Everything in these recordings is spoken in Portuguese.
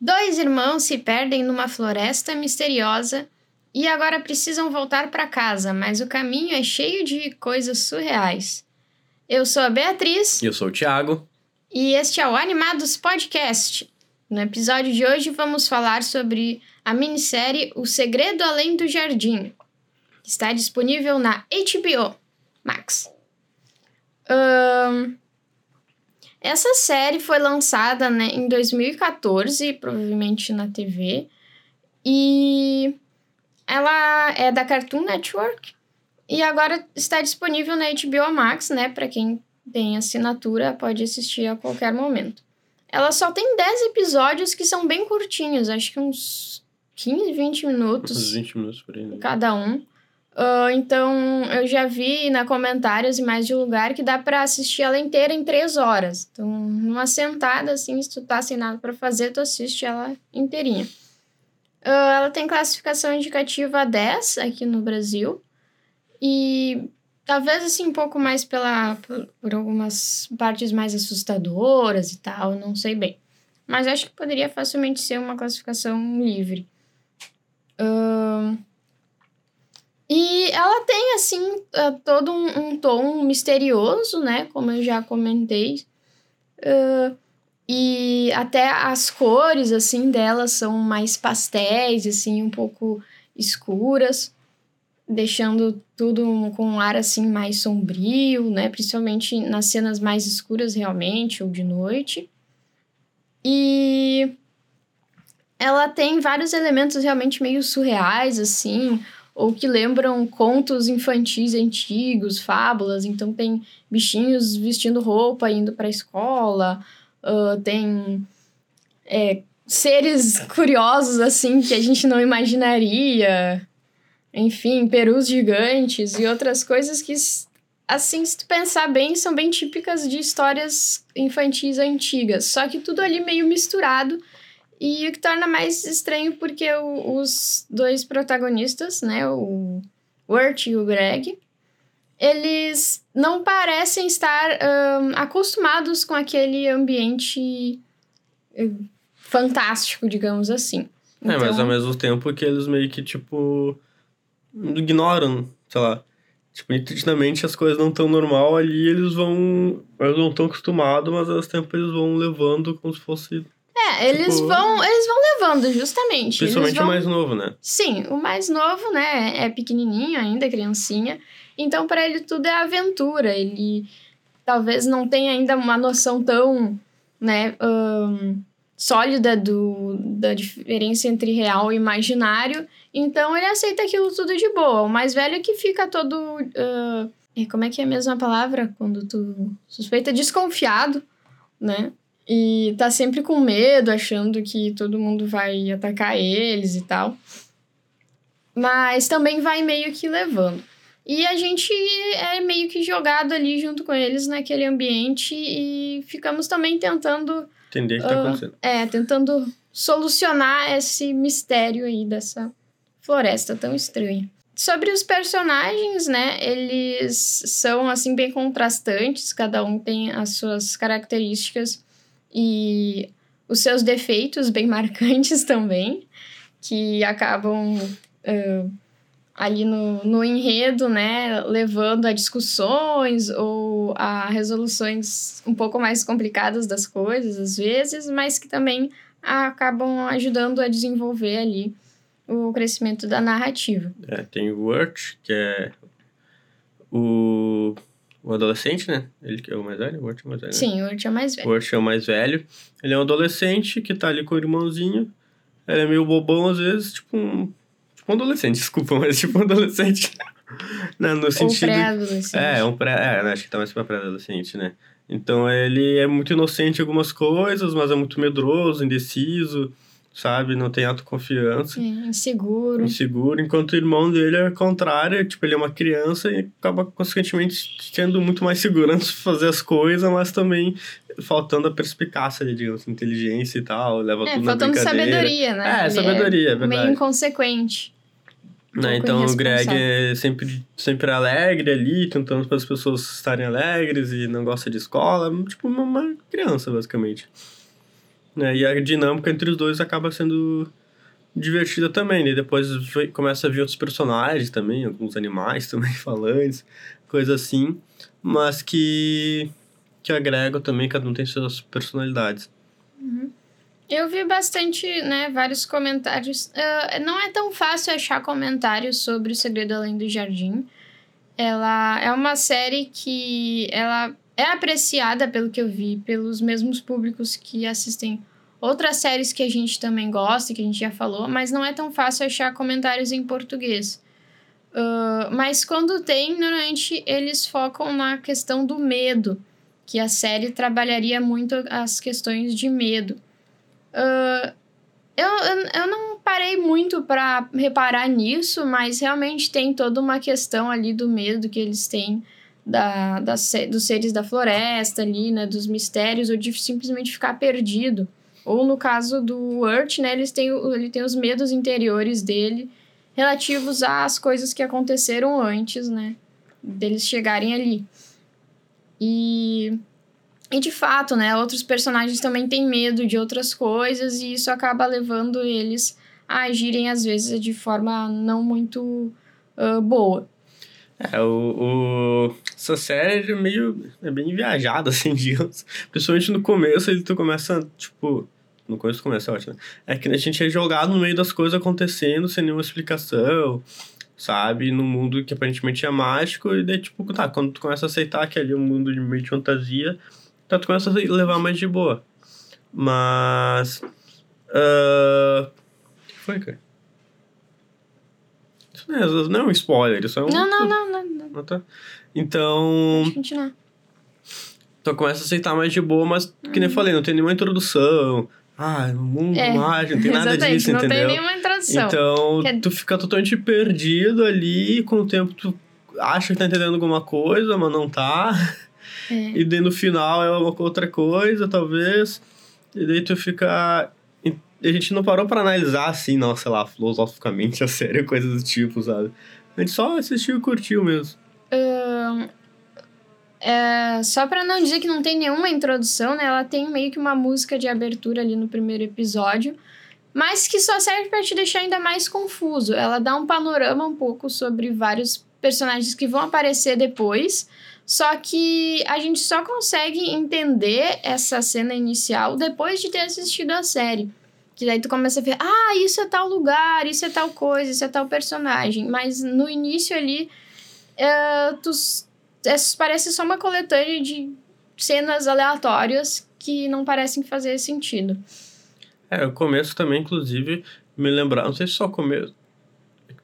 Dois irmãos se perdem numa floresta misteriosa e agora precisam voltar para casa, mas o caminho é cheio de coisas surreais. Eu sou a Beatriz. Eu sou o Thiago. E este é o Animados Podcast. No episódio de hoje vamos falar sobre a minissérie O Segredo Além do Jardim. Está disponível na HBO Max. Um, essa série foi lançada né, em 2014, provavelmente na TV, e ela é da Cartoon Network e agora está disponível na HBO Max, né? Para quem tem assinatura, pode assistir a qualquer momento. Ela só tem 10 episódios que são bem curtinhos, acho que uns 15, 20 minutos. Uns 20 minutos por aí. Né? Cada um. Uh, então, eu já vi na comentários e mais de lugar que dá para assistir ela inteira em três horas. Então, numa sentada, assim, se tu tá sem nada para fazer, tu assiste ela inteirinha. Uh, ela tem classificação indicativa 10 aqui no Brasil. E talvez, assim, um pouco mais pela, por, por algumas partes mais assustadoras e tal, não sei bem. Mas acho que poderia facilmente ser uma classificação livre. Uh, e ela tem, assim, uh, todo um, um, tom misterioso, né? Como eu já comentei. Uh, e até as cores, assim, dela são mais pastéis, assim, um pouco escuras. Deixando tudo com um ar, assim, mais sombrio, né? Principalmente nas cenas mais escuras, realmente, ou de noite. E... Ela tem vários elementos realmente meio surreais, assim ou que lembram contos infantis antigos, fábulas. Então tem bichinhos vestindo roupa indo para a escola, uh, tem é, seres curiosos assim que a gente não imaginaria, enfim, perus gigantes e outras coisas que assim, se tu pensar bem, são bem típicas de histórias infantis antigas, só que tudo ali meio misturado e o que torna mais estranho porque o, os dois protagonistas, né, o Wirt e o Greg, eles não parecem estar um, acostumados com aquele ambiente uh, fantástico, digamos assim. Então... É, mas então ao mesmo tempo que eles meio que, tipo, ignoram, sei lá. Tipo, nitidamente as coisas não estão normal ali, eles vão. Eles não estão acostumados, mas ao mesmo tempo eles vão levando como se fosse é, eles tipo, vão, eles vão levando, justamente. Principalmente vão... o mais novo, né? Sim, o mais novo, né, é pequenininho ainda, criancinha. Então, para ele tudo é aventura. Ele talvez não tenha ainda uma noção tão, né, um, sólida do, da diferença entre real e imaginário. Então, ele aceita aquilo tudo de boa. O mais velho é que fica todo... Uh, como é que é a mesma palavra? Quando tu suspeita desconfiado, né? E tá sempre com medo, achando que todo mundo vai atacar eles e tal. Mas também vai meio que levando. E a gente é meio que jogado ali junto com eles naquele ambiente e ficamos também tentando. Entender o que tá uh, acontecendo. É, tentando solucionar esse mistério aí dessa floresta tão estranha. Sobre os personagens, né? Eles são, assim, bem contrastantes, cada um tem as suas características e os seus defeitos bem marcantes também, que acabam uh, ali no, no enredo, né, levando a discussões ou a resoluções um pouco mais complicadas das coisas, às vezes, mas que também acabam ajudando a desenvolver ali o crescimento da narrativa. É, tem o Wurt, que é o o adolescente, né? Ele que é o mais velho, o Urt é o mais velho. Né? Sim, o Urt é o mais velho. O Urt é o mais velho. Ele é um adolescente que tá ali com o irmãozinho. Ele é meio bobão às vezes, tipo um. Tipo um adolescente, desculpa, mas tipo um adolescente. Não, no sentido. Um pré-adolescente. É, um pré. É, né? acho que tá mais pra pré-adolescente, né? Então ele é muito inocente em algumas coisas, mas é muito medroso, indeciso sabe? Não tem autoconfiança. É, inseguro. Inseguro, enquanto o irmão dele é contrário, tipo, ele é uma criança e acaba, consequentemente, tendo muito mais segurança de fazer as coisas, mas também faltando a perspicácia, digamos, inteligência e tal, leva é, tudo faltando na sabedoria, né? É, ele sabedoria, é, é verdade. Meio inconsequente. Um né? Então o Greg é sempre, sempre alegre ali, tentando para as pessoas estarem alegres e não gosta de escola, tipo uma criança, basicamente. Né? E a dinâmica entre os dois acaba sendo divertida também, né? Depois começa a vir outros personagens também, alguns animais também falantes, coisa assim, mas que, que agregam também, cada um tem suas personalidades. Uhum. Eu vi bastante, né, vários comentários. Uh, não é tão fácil achar comentários sobre O Segredo Além do Jardim. Ela é uma série que ela é apreciada, pelo que eu vi, pelos mesmos públicos que assistem outras séries que a gente também gosta, que a gente já falou, mas não é tão fácil achar comentários em português. Uh, mas quando tem, normalmente eles focam na questão do medo, que a série trabalharia muito as questões de medo. Uh, eu, eu, eu não parei muito para reparar nisso, mas realmente tem toda uma questão ali do medo que eles têm da, da, dos seres da floresta ali, né? Dos mistérios, ou de simplesmente ficar perdido. Ou no caso do Urt, né? Eles têm, ele tem os medos interiores dele relativos às coisas que aconteceram antes, né? Deles chegarem ali. E e de fato, né, outros personagens também têm medo de outras coisas e isso acaba levando eles a agirem às vezes de forma não muito uh, boa. É, o, essa série é meio. é bem viajada, assim, digamos. Principalmente no começo, ele tu começa, tipo. No começo começa, ótimo. Né? É que a gente é jogado no meio das coisas acontecendo sem nenhuma explicação, sabe? No mundo que aparentemente é mágico, e daí, tipo, tá, quando tu começa a aceitar que ali é um mundo de meio de fantasia, então tu começa a levar mais de boa. Mas. Uh... O que foi, cara? Isso não é, não é um spoiler, isso é um. Não, não, não, não. não. Ah, tá. Então. Pode continuar. Então começa a aceitar mais de boa, mas, que nem eu falei, não tem nenhuma introdução. Ah, no mundo é, mágico, não tem nada disso, não entendeu? Não tem nenhuma introdução. Então, é... tu fica totalmente perdido ali, com o tempo tu acha que tá entendendo alguma coisa, mas não tá. É. E daí no final é uma outra coisa, talvez. E daí tu fica. A gente não parou para analisar assim, não, sei lá, filosoficamente a série, coisas do tipo, sabe? A gente só assistiu e curtiu mesmo. É, só pra não dizer que não tem nenhuma introdução, né? Ela tem meio que uma música de abertura ali no primeiro episódio, mas que só serve para te deixar ainda mais confuso. Ela dá um panorama um pouco sobre vários personagens que vão aparecer depois só que a gente só consegue entender essa cena inicial depois de ter assistido a série. Que daí tu começa a ver, ah, isso é tal lugar, isso é tal coisa, isso é tal personagem. Mas no início ali, uh, tu, é, parece só uma coletânea de cenas aleatórias que não parecem fazer sentido. É, o começo também, inclusive, me lembrar, não sei se só o começo,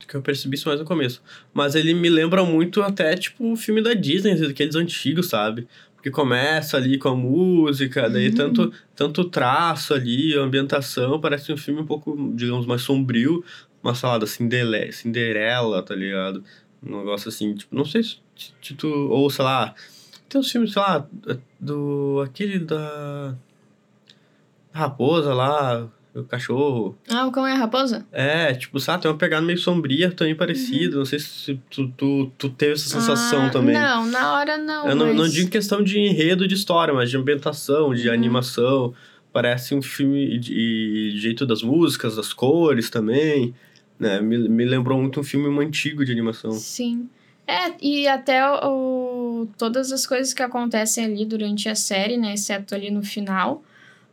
que eu percebi isso mais no começo. Mas ele me lembra muito até, tipo, o filme da Disney, aqueles antigos, sabe? Porque começa ali com a música, daí uhum. tanto, tanto traço ali, a ambientação, parece um filme um pouco, digamos, mais sombrio. Uma salada Cinderela, Cinderela tá ligado? Um negócio assim, tipo, não sei se, se tu... Ou, sei lá, tem uns filmes, sei lá, do... Aquele da... Raposa lá, o cachorro. Ah, o cão é a raposa? É, tipo, sabe, tem uma pegada meio sombria, também parecida. Uhum. Não sei se tu, tu, tu teve essa sensação ah, também. Não, na hora não. Eu mas... não, não digo questão de enredo de história, mas de ambientação, de uhum. animação. Parece um filme de, de jeito das músicas, das cores também. Né? Me, me lembrou muito um filme antigo de animação. Sim. É, e até o, todas as coisas que acontecem ali durante a série, né? Exceto ali no final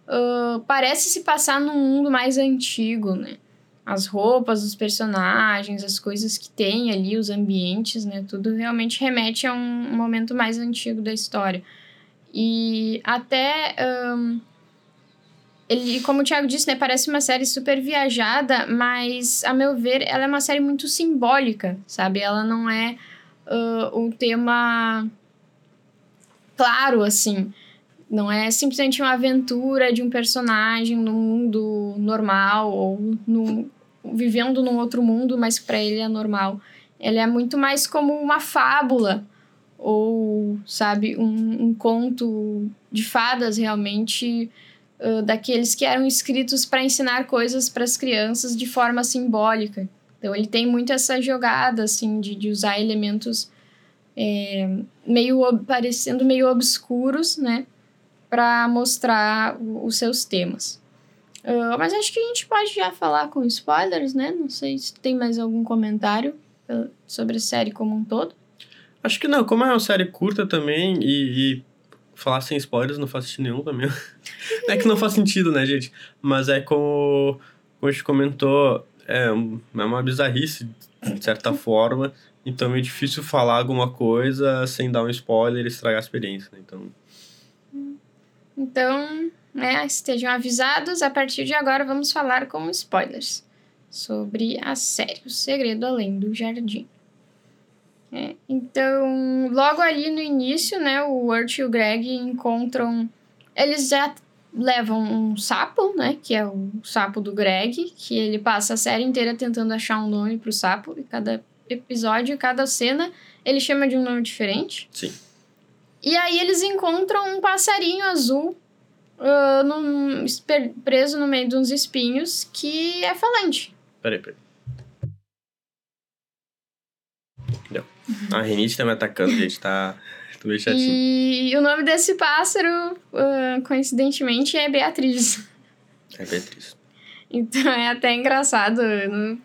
uh, parece se passar num mundo mais antigo, né? As roupas, os personagens, as coisas que tem ali, os ambientes, né? Tudo realmente remete a um momento mais antigo da história. E até. Um, ele, como o Thiago disse, né, parece uma série super viajada, mas, a meu ver, ela é uma série muito simbólica, sabe? Ela não é uh, um tema claro, assim. Não é simplesmente uma aventura de um personagem no mundo normal ou no, vivendo num outro mundo, mas para ele é normal. Ela é muito mais como uma fábula ou, sabe, um, um conto de fadas realmente daqueles que eram escritos para ensinar coisas para as crianças de forma simbólica. Então ele tem muito essa jogada assim de, de usar elementos é, meio parecendo meio obscuros, né? para mostrar os seus temas. Uh, mas acho que a gente pode já falar com spoilers, né? Não sei se tem mais algum comentário sobre a série como um todo. Acho que não, como é uma série curta também e, e falar sem spoilers não faz sentido nenhum também. é que não faz sentido, né, gente? Mas é como, como a gente comentou, é, é uma bizarrice, de certa forma. Então é difícil falar alguma coisa sem dar um spoiler e estragar a experiência. Né? Então. Então, né, estejam avisados. A partir de agora vamos falar com spoilers sobre a série O Segredo Além do Jardim. É, então, logo ali no início, né, o Urt e o Greg encontram. Eles já levam um sapo, né, que é o sapo do Greg, que ele passa a série inteira tentando achar um nome pro sapo, e cada episódio, cada cena, ele chama de um nome diferente. Sim. E aí eles encontram um passarinho azul uh, num, preso no meio de uns espinhos que é falante. Peraí, peraí. A Renite tá me atacando, gente. Tá. Tô meio chatinho. E o nome desse pássaro, uh, coincidentemente, é Beatriz. É Beatriz. Então é até engraçado,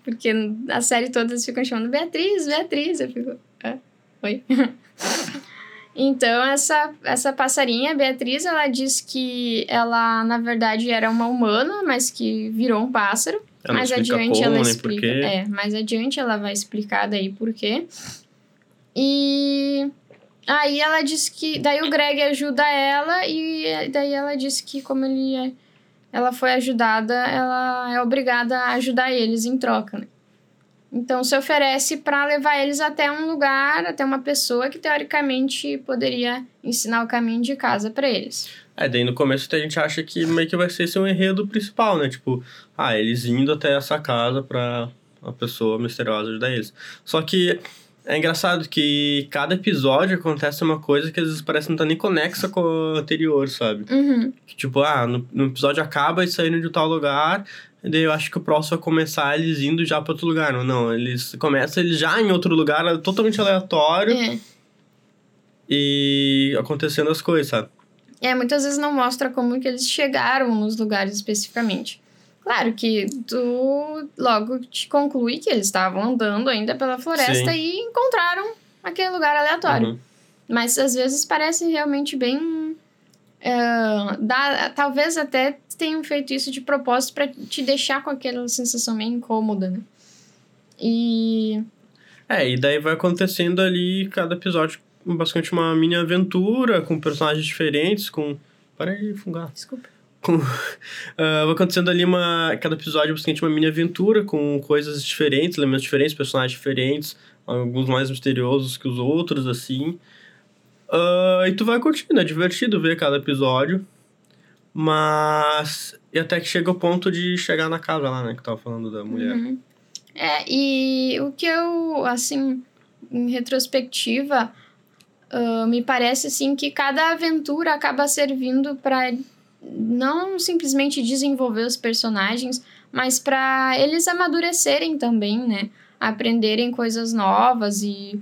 porque a série todas ficam chamando Beatriz, Beatriz. Eu fico. Ah, oi. então, essa, essa passarinha, Beatriz, ela diz que ela, na verdade, era uma humana, mas que virou um pássaro. Ela mais adiante como, ela explica. É, mais adiante ela vai explicar daí por quê. E aí ela diz que. Daí o Greg ajuda ela, e daí ela diz que, como ele é ela foi ajudada, ela é obrigada a ajudar eles em troca, né? Então se oferece para levar eles até um lugar, até uma pessoa que teoricamente poderia ensinar o caminho de casa para eles. É, daí no começo a gente acha que meio que vai ser esse um enredo principal, né? Tipo, ah, eles indo até essa casa pra a pessoa misteriosa ajudar eles. Só que é engraçado que cada episódio acontece uma coisa que às vezes parece não tá nem conexa com o anterior, sabe? Uhum. Que, tipo, ah, no, no episódio acaba e saindo de tal lugar, e daí eu acho que o próximo vai começar eles indo já para outro lugar. Não, não, eles começam eles já em outro lugar, totalmente aleatório. É. E acontecendo as coisas, sabe? É, muitas vezes não mostra como que eles chegaram nos lugares especificamente. Claro que tu logo te conclui que eles estavam andando ainda pela floresta Sim. e encontraram aquele lugar aleatório. Uhum. Mas às vezes parece realmente bem. Uh, dá, talvez até tenham feito isso de propósito para te deixar com aquela sensação meio incômoda, né? E. É, e daí vai acontecendo ali cada episódio basicamente uma mini aventura com personagens diferentes, com. Para de fungar. Desculpa com, uh, vai acontecendo ali uma. Cada episódio basicamente uma mini aventura com coisas diferentes, elementos diferentes, personagens diferentes, alguns mais misteriosos que os outros, assim. Uh, e tu vai curtindo, é divertido ver cada episódio. Mas. E até que chega o ponto de chegar na casa lá, né? Que tava falando da mulher. Uhum. É, e o que eu, assim, em retrospectiva, uh, me parece, assim, que cada aventura acaba servindo para não simplesmente desenvolver os personagens, mas para eles amadurecerem também, né? Aprenderem coisas novas e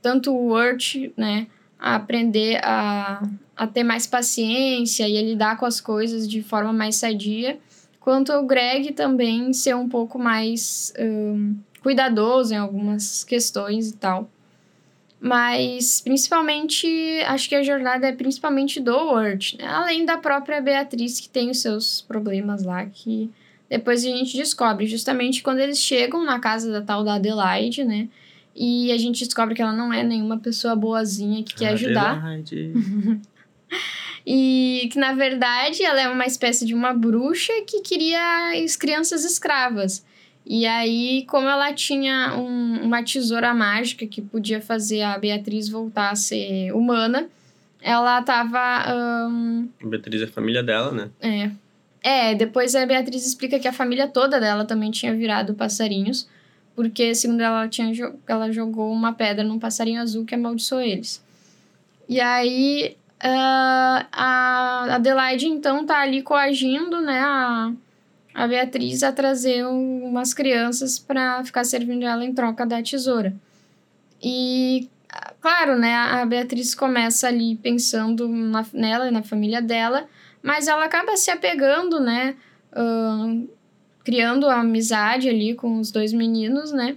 tanto o Urt, né? A aprender a, a ter mais paciência e a lidar com as coisas de forma mais sadia, quanto o Greg também ser um pouco mais um, cuidadoso em algumas questões e tal. Mas, principalmente, acho que a jornada é principalmente do Word, né? além da própria Beatriz, que tem os seus problemas lá, que depois a gente descobre, justamente quando eles chegam na casa da tal da Adelaide, né? E a gente descobre que ela não é nenhuma pessoa boazinha que quer ajudar. e que, na verdade, ela é uma espécie de uma bruxa que queria as crianças escravas. E aí, como ela tinha um, uma tesoura mágica que podia fazer a Beatriz voltar a ser humana, ela tava. Um... Beatriz é a família dela, né? É. É, depois a Beatriz explica que a família toda dela também tinha virado passarinhos, porque, segundo ela, ela, tinha, ela jogou uma pedra num passarinho azul que amaldiçoou eles. E aí, uh, a Adelaide, então, tá ali coagindo, né, a a Beatriz a trazer umas crianças para ficar servindo ela em troca da tesoura. E, claro, né, a Beatriz começa ali pensando na, nela e na família dela, mas ela acaba se apegando, né, uh, criando amizade ali com os dois meninos, né?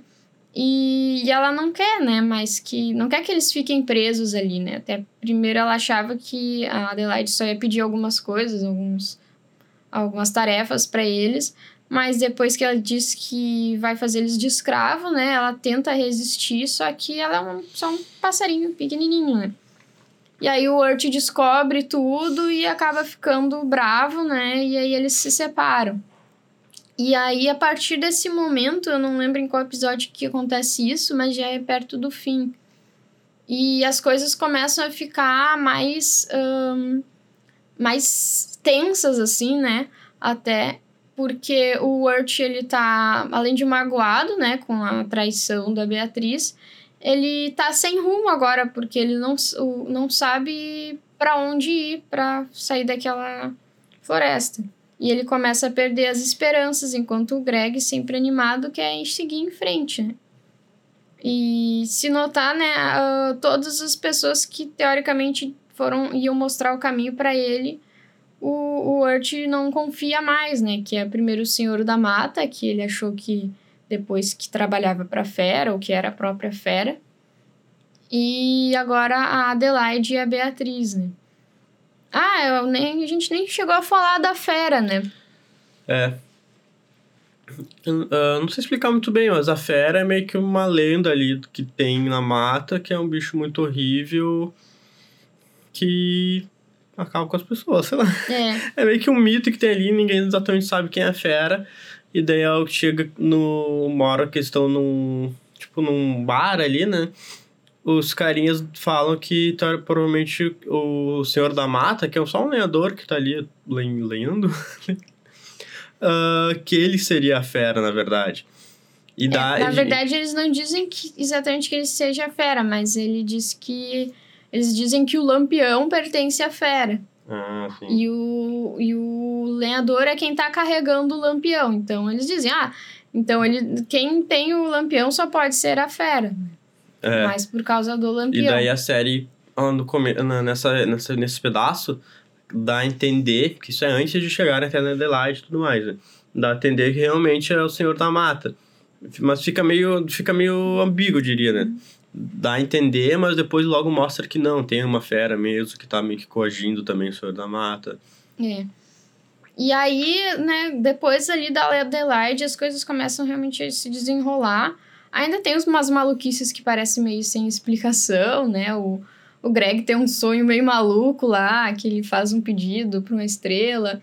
E, e, ela não quer, né? Mas que. Não quer que eles fiquem presos ali, né? Até primeiro ela achava que a Adelaide só ia pedir algumas coisas, alguns, algumas tarefas para eles. Mas depois que ela diz que vai fazer eles de escravo, né? Ela tenta resistir, só que ela é um, só um passarinho pequenininho, né? E aí o Urt descobre tudo e acaba ficando bravo, né? E aí eles se separam. E aí, a partir desse momento, eu não lembro em qual episódio que acontece isso, mas já é perto do fim. E as coisas começam a ficar mais. Um, mais tensas, assim, né? Até porque o Urt, ele tá, além de magoado, né, com a traição da Beatriz, ele tá sem rumo agora, porque ele não, não sabe para onde ir para sair daquela floresta. E ele começa a perder as esperanças, enquanto o Greg, sempre animado, quer seguir em frente, né? E se notar, né, uh, todas as pessoas que teoricamente foram iam mostrar o caminho para ele, o, o Urt não confia mais, né? Que é primeiro o Senhor da Mata, que ele achou que depois que trabalhava para Fera, ou que era a própria Fera. E agora a Adelaide e a Beatriz, né? Ah, eu nem, a gente nem chegou a falar da fera, né? É. Uh, não sei explicar muito bem, mas a fera é meio que uma lenda ali que tem na mata, que é um bicho muito horrível que acaba com as pessoas, sei lá. É. é meio que um mito que tem ali, ninguém exatamente sabe quem é a fera. E daí ela chega no. Uma hora que estão num. Tipo, num bar ali, né? os carinhas falam que tá, provavelmente o Senhor da Mata, que é só um lenhador que tá ali lenhando, uh, que ele seria a fera, na verdade. E é, dá, na verdade, eles não dizem que, exatamente que ele seja a fera, mas ele diz que. Eles dizem que o lampião pertence à fera. Ah, sim. E o, e o lenhador é quem tá carregando o lampião. Então eles dizem, ah, então ele, quem tem o lampião só pode ser a fera. É. Mas por causa do Lampião. E daí a série, no come... nessa, nessa, nesse pedaço, dá a entender que isso é antes de chegar até a Adelaide e tudo mais, né? Dá a entender que realmente é o Senhor da Mata. Mas fica meio, fica meio ambíguo, diria, né? Dá a entender, mas depois logo mostra que não, tem uma fera mesmo que tá meio que coagindo também o Senhor da Mata. É. E aí, né, depois ali da Adelaide, as coisas começam realmente a se desenrolar. Ainda tem umas maluquices que parecem meio sem explicação, né? O, o Greg tem um sonho meio maluco lá, que ele faz um pedido para uma estrela,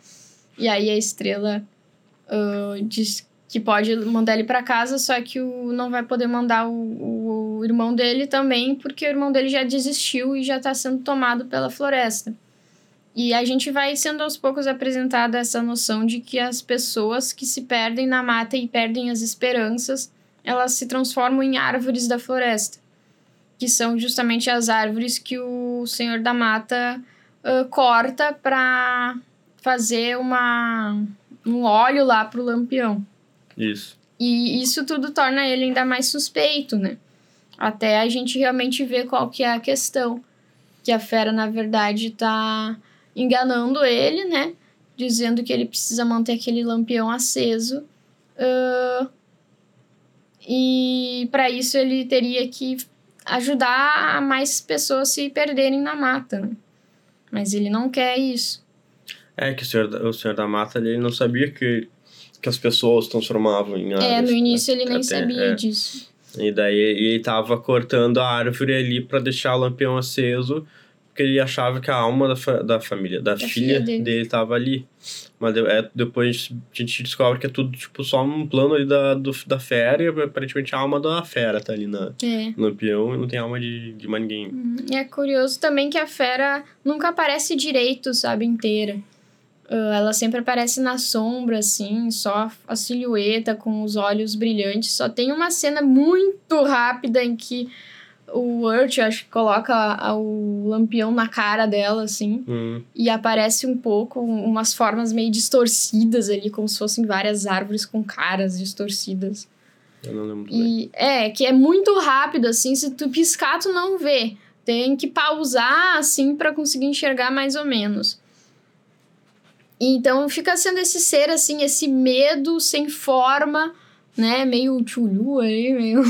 e aí a estrela uh, diz que pode mandar ele para casa, só que o, não vai poder mandar o, o irmão dele também, porque o irmão dele já desistiu e já está sendo tomado pela floresta. E a gente vai sendo aos poucos apresentada essa noção de que as pessoas que se perdem na mata e perdem as esperanças elas se transformam em árvores da floresta, que são justamente as árvores que o Senhor da Mata uh, corta para fazer uma, um óleo lá pro lampião. Isso. E isso tudo torna ele ainda mais suspeito, né? Até a gente realmente ver qual que é a questão. Que a fera, na verdade, tá enganando ele, né? Dizendo que ele precisa manter aquele lampião aceso uh, e para isso ele teria que ajudar mais pessoas se perderem na mata, né? Mas ele não quer isso. É que o senhor, o senhor da mata ele não sabia que, que as pessoas transformavam em árvores. É, no início né? ele nem Até, sabia é. disso. E daí ele estava cortando a árvore ali para deixar o lampião aceso porque ele achava que a alma da, fa da família, da, da filha, filha, dele estava ali. Mas é, depois a gente descobre que é tudo, tipo, só um plano ali da, do, da fera e aparentemente a alma da fera tá ali na, é. no peão e não tem alma de, de mais ninguém. Uhum. É curioso também que a fera nunca aparece direito, sabe, inteira. Uh, ela sempre aparece na sombra, assim, só a silhueta com os olhos brilhantes. Só tem uma cena muito rápida em que o Urt, acho que coloca a, o lampião na cara dela, assim. Hum. E aparece um pouco umas formas meio distorcidas ali, como se fossem várias árvores com caras distorcidas. Eu não lembro e bem. É, que é muito rápido, assim, se tu piscar, tu não vê. Tem que pausar, assim, para conseguir enxergar mais ou menos. Então fica sendo esse ser, assim, esse medo sem forma, né? Meio tchulu aí, meio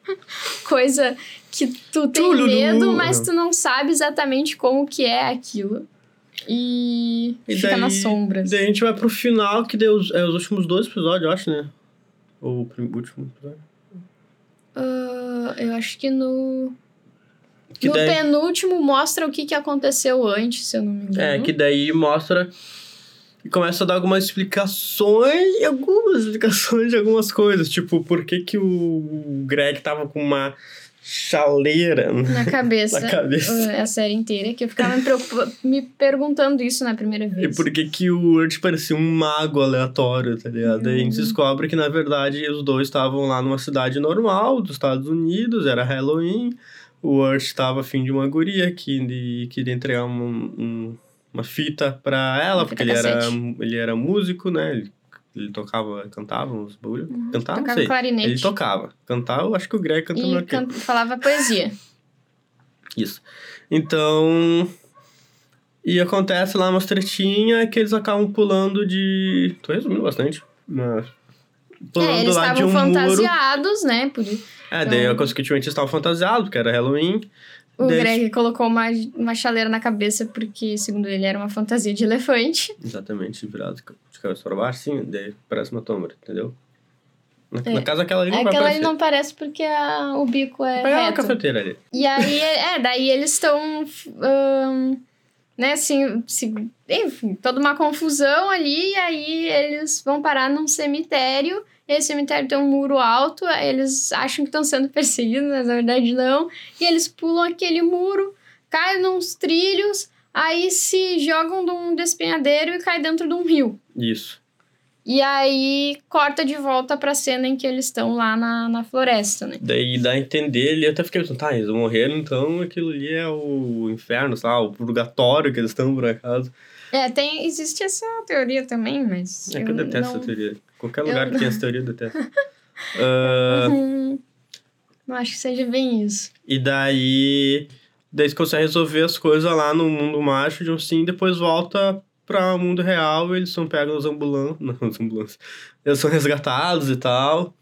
coisa que tu tem Tchululu. medo, mas tu não sabe exatamente como que é aquilo. E, E fica daí- nas sombras. Daí a gente vai pro final, que deu os, é, os últimos dois episódios, eu acho, né? Ou o último episódio. Ah, eu acho que no. Que no daí- penúltimo mostra o que, que aconteceu antes, se eu não me engano. É, que daí mostra e começa a dar algumas explicações, algumas explicações de algumas coisas, tipo, por que que o Greg tava com uma chaleira Na cabeça. na cabeça. A série inteira, que eu ficava me, me perguntando isso na primeira E vez. por que que o Urt parecia um mago aleatório, tá ligado? Daí a gente Hum. descobre que, na verdade, os dois estavam lá numa cidade normal dos Estados Unidos, era Halloween. O Urt estava afim de uma guria que ele queria entregar um- um- uma fita pra ela, Uma porque ele era, ele era músico, né? Ele, ele tocava, cantava uns bagulho. Cantava, não Tocava sei. clarinete. Ele tocava. Cantar, eu acho que o Greg canta melhor E can- falava poesia. Isso. Então. E acontece lá umas tretinhas que eles acabam pulando de. Tô resumindo bastante. Mas. Pulando é, eles lá de estavam um muro. fantasiados, né? Por... É, daí Então- a consequentemente eles estavam fantasiados, porque era Halloween. O Daí- Greg colocou uma, uma chaleira na cabeça porque, segundo ele, era uma fantasia de elefante. Exatamente, virado de cabeça para baixo, sim, daí parece uma sombra, entendeu? Na, É. na casa aquela ali não vai Aquela ali não parece porque a- o bico é Vai reto. cafeteira ali. E aí, é, daí eles estão, ahn, né, assim, se, enfim, toda uma confusão ali, e aí eles vão parar num cemitério, esse cemitério tem um muro alto, eles acham que estão sendo perseguidos, mas na verdade não, e eles pulam aquele muro, caem nos trilhos, aí se jogam de um despenhadeiro e caem dentro de um rio. Isso. E aí corta de volta pra cena em que eles estão lá na, na floresta, né? Daí dá a entender, ele até fiquei pensando, tá, eles morreram, então aquilo ali é o inferno, sei lá, o purgatório que eles estão, por acaso. É, tem, existe essa teoria também, mas. É que eu detesto não, essa teoria. Qualquer eu lugar que tem essa teoria, eu detesto. Hum, não acho que seja bem isso. e daí, daí você consegue resolver as coisas lá no mundo mágico de um sim, depois volta para o mundo real eles são pegos nas ambulâncias. Não, nas ambulâncias. Eles são resgatados e tal.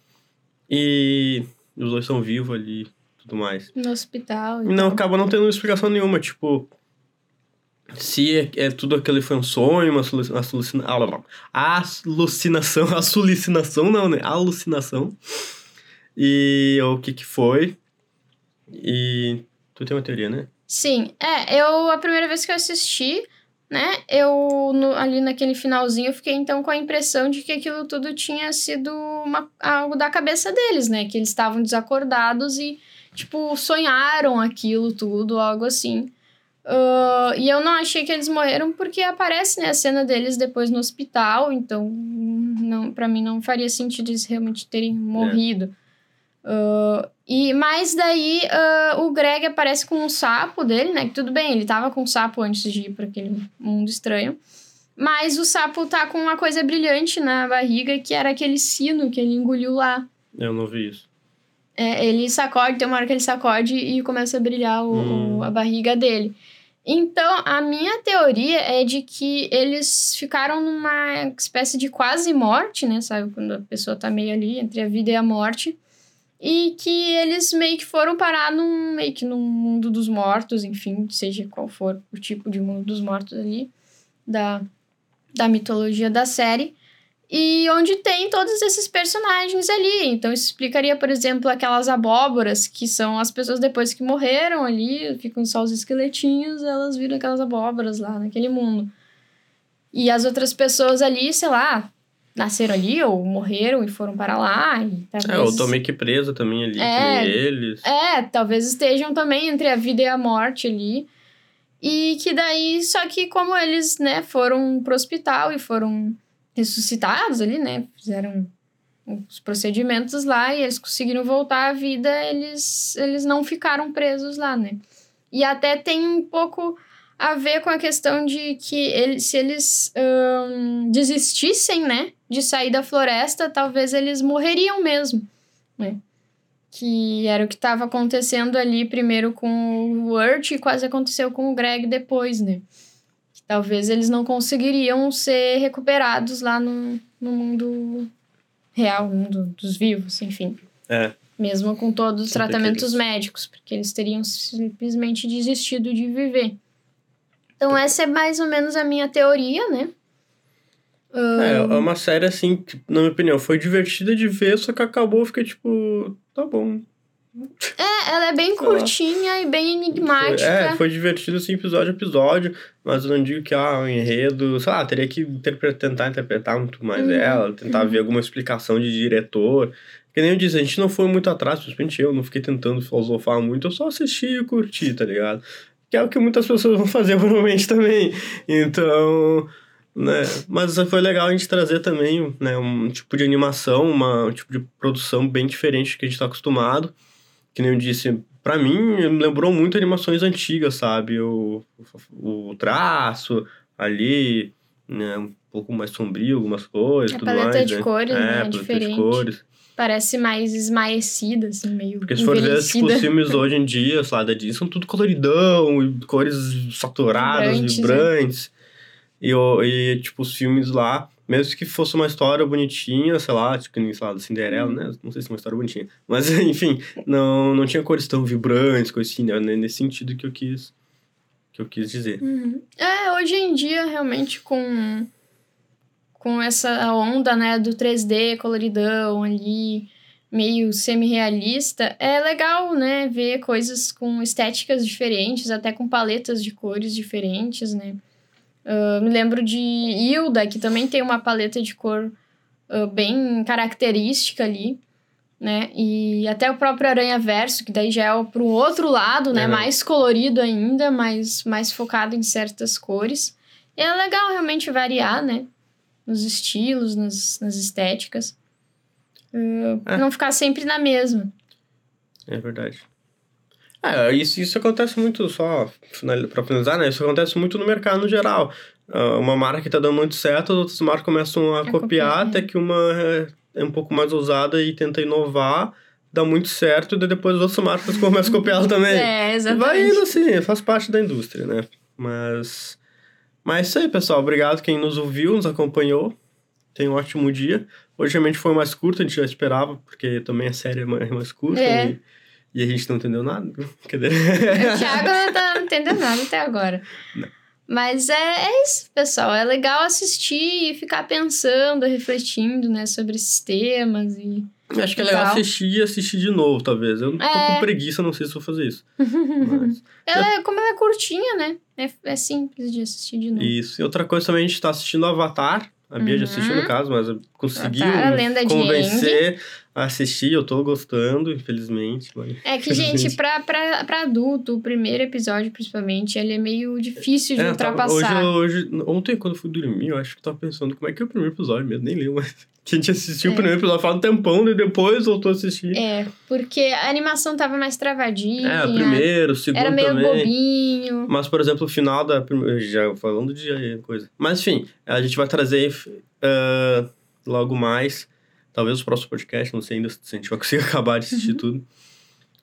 E os dois são vivos ali e tudo mais. No hospital. e Não, acaba não tendo explicação nenhuma, tipo. Se é, é tudo aquilo foi um sonho, uma alucina- alucinação, alucinação não, né? Alucinação. E ou o que que foi. E tu tem uma teoria, né? Sim, é, eu, a primeira vez que eu assisti, né, eu, no- ali naquele finalzinho, eu fiquei então com a impressão de que aquilo tudo tinha sido uma, algo da cabeça deles, né, que eles estavam desacordados e, tipo, sonharam aquilo tudo, algo assim. Ah, e eu não achei que eles morreram porque aparece, né, a cena deles depois no hospital, então, não, para mim não faria sentido eles realmente terem morrido. Ah, e mas daí ah, o Greg aparece com um sapo dele, né? Que tudo bem, ele tava com um sapo antes de ir para aquele mundo estranho. Mas o sapo tá com uma coisa brilhante na barriga, que era aquele sino que ele engoliu lá. Eu não vi isso. É, ele sacode, tem uma hora que ele sacode e começa a brilhar o, Hum. o- a barriga dele. Então, a minha teoria é de que eles ficaram numa espécie de quase morte, né? Sabe? Quando a pessoa tá meio ali entre a vida e a morte. E que eles meio que foram parar num, meio que num mundo dos mortos, enfim, seja qual for o tipo de mundo dos mortos ali, da, da mitologia da série. E onde tem todos esses personagens ali. Então, isso explicaria, por exemplo, aquelas abóboras, que são as pessoas depois que morreram ali, ficam só os esqueletinhos, elas viram aquelas abóboras lá naquele mundo. E as outras pessoas ali, sei lá, nasceram ali ou morreram e foram para lá. E talvez... É, eu tô meio que presa também ali, É. eles. É, talvez estejam também entre a vida e a morte ali. E que daí, só que como eles, né, foram pro hospital e foram ressuscitados ali, né, fizeram os procedimentos lá e eles conseguiram voltar à vida, eles, eles não ficaram presos lá, né. E até tem um pouco a ver com a questão de que eles, se eles desistissem, né, de sair da floresta, talvez eles morreriam mesmo, né que era o que estava acontecendo ali primeiro com o Urt e quase aconteceu com o Greg depois, né? talvez eles não conseguiriam ser recuperados lá no, no mundo real, mundo dos vivos, enfim. É. Mesmo com todos os Sempre tratamentos aqueles- médicos, porque eles teriam simplesmente desistido de viver. Então, essa é mais ou menos a minha teoria, né? É, é uma série assim, que, na minha opinião, foi divertida de ver, só que acabou, fiquei tipo, tá bom. É, ela é bem Sei lá. curtinha e bem Foi, enigmática. é, foi divertido assim, episódio a episódio, mas eu não digo que, ah, o enredo, sei lá, teria que interpre- tentar interpretar muito mais Uhum, ela, tentar uhum. ver alguma explicação de diretor. Que nem eu disse, a gente não foi muito atrás, principalmente eu, não fiquei tentando filosofar muito, eu só assisti e curti, tá ligado? Que é o que muitas pessoas vão fazer provavelmente também. Então, né? Mas foi legal a gente trazer também, né, um tipo de animação, uma, um tipo de produção bem diferente do que a gente tá acostumado. Que nem eu disse, pra mim, lembrou muito animações antigas, sabe? O, o, traço ali, né, um pouco mais sombrio, algumas coisas, A tudo paleta mais, de né? cores, é, né, é paleta diferente. de cores. Parece mais esmaecida, assim, meio Porque se for ver, tipo, os filmes hoje em dia, sei lá, da Disney, são tudo coloridão, e cores saturadas, Vibrantes, vibrantes. E, o- e, tipo, os filmes lá, mesmo que fosse uma história bonitinha, sei lá, tipo, nem, sei lá, da Cinderela, né? Não sei se é uma história bonitinha. Mas, enfim, não, não tinha cores tão vibrantes, coisa assim, né? Nesse sentido que eu quis, que eu quis dizer. Uhum. É, hoje em dia, realmente, com, com essa onda, né, do 3D coloridão ali, meio semi-realista, é legal, né, ver coisas com estéticas diferentes, até com paletas de cores diferentes, né. Ah, me lembro de Hilda, que também tem uma paleta de cor ah, bem característica ali, né? E até o próprio Aranha Verso, que daí já é pro outro lado, né? Mais colorido ainda, mas mais focado em certas cores. E é legal realmente variar, né? Nos estilos, nas, nas estéticas. Ah, É. Não ficar sempre na mesma. É verdade. É, isso, isso acontece muito, só pra finalizar, né? Isso acontece muito no mercado no geral. Ah, uma marca que tá dando muito certo, as outras marcas começam a, A copiar, copiar, até que uma é, é um pouco mais ousada e tenta inovar, dá muito certo, e depois as outras marcas começam a copiar também. É, exatamente. vai indo assim, faz parte da indústria, né? Mas. Mas é isso aí, pessoal. Obrigado quem nos ouviu, nos acompanhou. Tenha um ótimo dia. Hoje realmente foi mais curto, a gente já esperava, porque também a série é mais, mais curta É. e, e a gente não entendeu nada. Cadê? O Thiago não tá entendendo nada até agora. Mas é, é isso, pessoal. É legal assistir e ficar pensando, refletindo, né, sobre esses temas e... Acho que é legal assistir e assistir de novo, talvez. Eu tô É. com preguiça, não sei se vou fazer isso. Mas, Ela é, como ela é curtinha, né? É, é simples de assistir de novo. isso. E outra coisa também, a gente tá assistindo Avatar. A Bia já assistiu, Uhum. no caso, mas conseguiu Avatar, convencer assistir. Eu tô gostando, infelizmente. Mas... É que, gente, pra, pra, pra adulto, o primeiro episódio, principalmente, ele é meio difícil de É, eu tava- ultrapassar. hoje, hoje, ontem, quando eu fui dormir, eu acho que eu tava pensando como é que é o primeiro episódio mesmo, nem lembro, mas que a gente assistiu É. o primeiro episódio faz um tempão e depois voltou a assistir. É, porque a animação tava mais travadinha. É, o primeiro, o segundo Era meio também. bobinho. Mas, por exemplo, o final da primeira. Já falando de coisa. Mas, enfim, a gente vai trazer ah, logo mais, talvez o próximo podcast, não sei ainda se a gente vai conseguir acabar de assistir Uhum. tudo,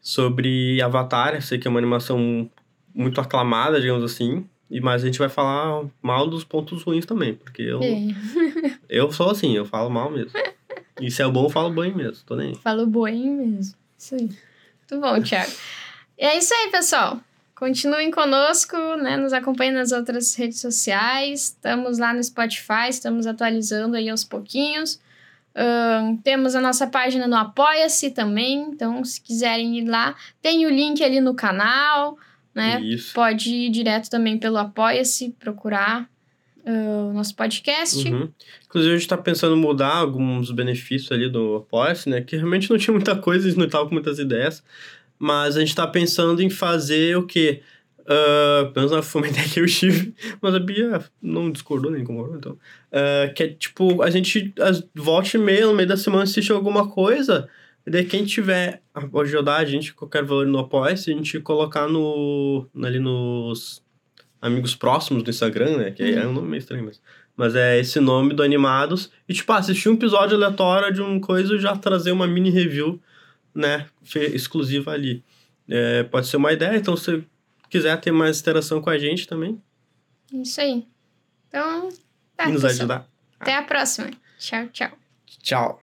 sobre Avatar. Eu sei que é uma animação muito aclamada, digamos assim. E, mas a gente vai falar mal dos pontos ruins também, porque eu, É, eu sou assim, eu falo mal mesmo. E se é bom, eu falo bem mesmo, tô nem aí. falou boinho mesmo. Isso aí. Muito bom, Thiago. E é isso aí, pessoal. Continuem conosco, né? Nos acompanhem nas outras redes sociais. Estamos lá no Spotify, estamos atualizando aí aos pouquinhos. Temos a nossa página no Apoia-se também. Então, se quiserem ir lá, tem o link ali no canal, né? Isso. Pode ir direto também pelo Apoia-se, procurar ah, o nosso podcast. Uhum. Inclusive, a gente tá pensando em mudar alguns benefícios ali do Apoia-se, né? Que realmente não tinha muita coisa, a gente não tava com muitas ideias. Mas a gente tá pensando em fazer o quê? Uh, pelo menos foi uma ideia que eu tive, mas a Bia não discordou nem concordou, então. Ah, que é tipo, a gente as, volte e meia, no meio da semana, assiste alguma coisa, e daí quem tiver ajudar a gente, qualquer valor no apoia-se, a gente colocar no, ali nos amigos próximos do Instagram, né? Que é um nome meio estranho, mas. Mas é esse nome do Animados. E, tipo, assistir um episódio aleatório de uma coisa e já trazer uma mini review, né? Exclusiva ali. É, pode ser uma ideia, então se você quiser ter mais interação com a gente também. Isso aí. Então, tá, e nos pessoal. ajudar. Até a próxima. Tchau, tchau. Tchau.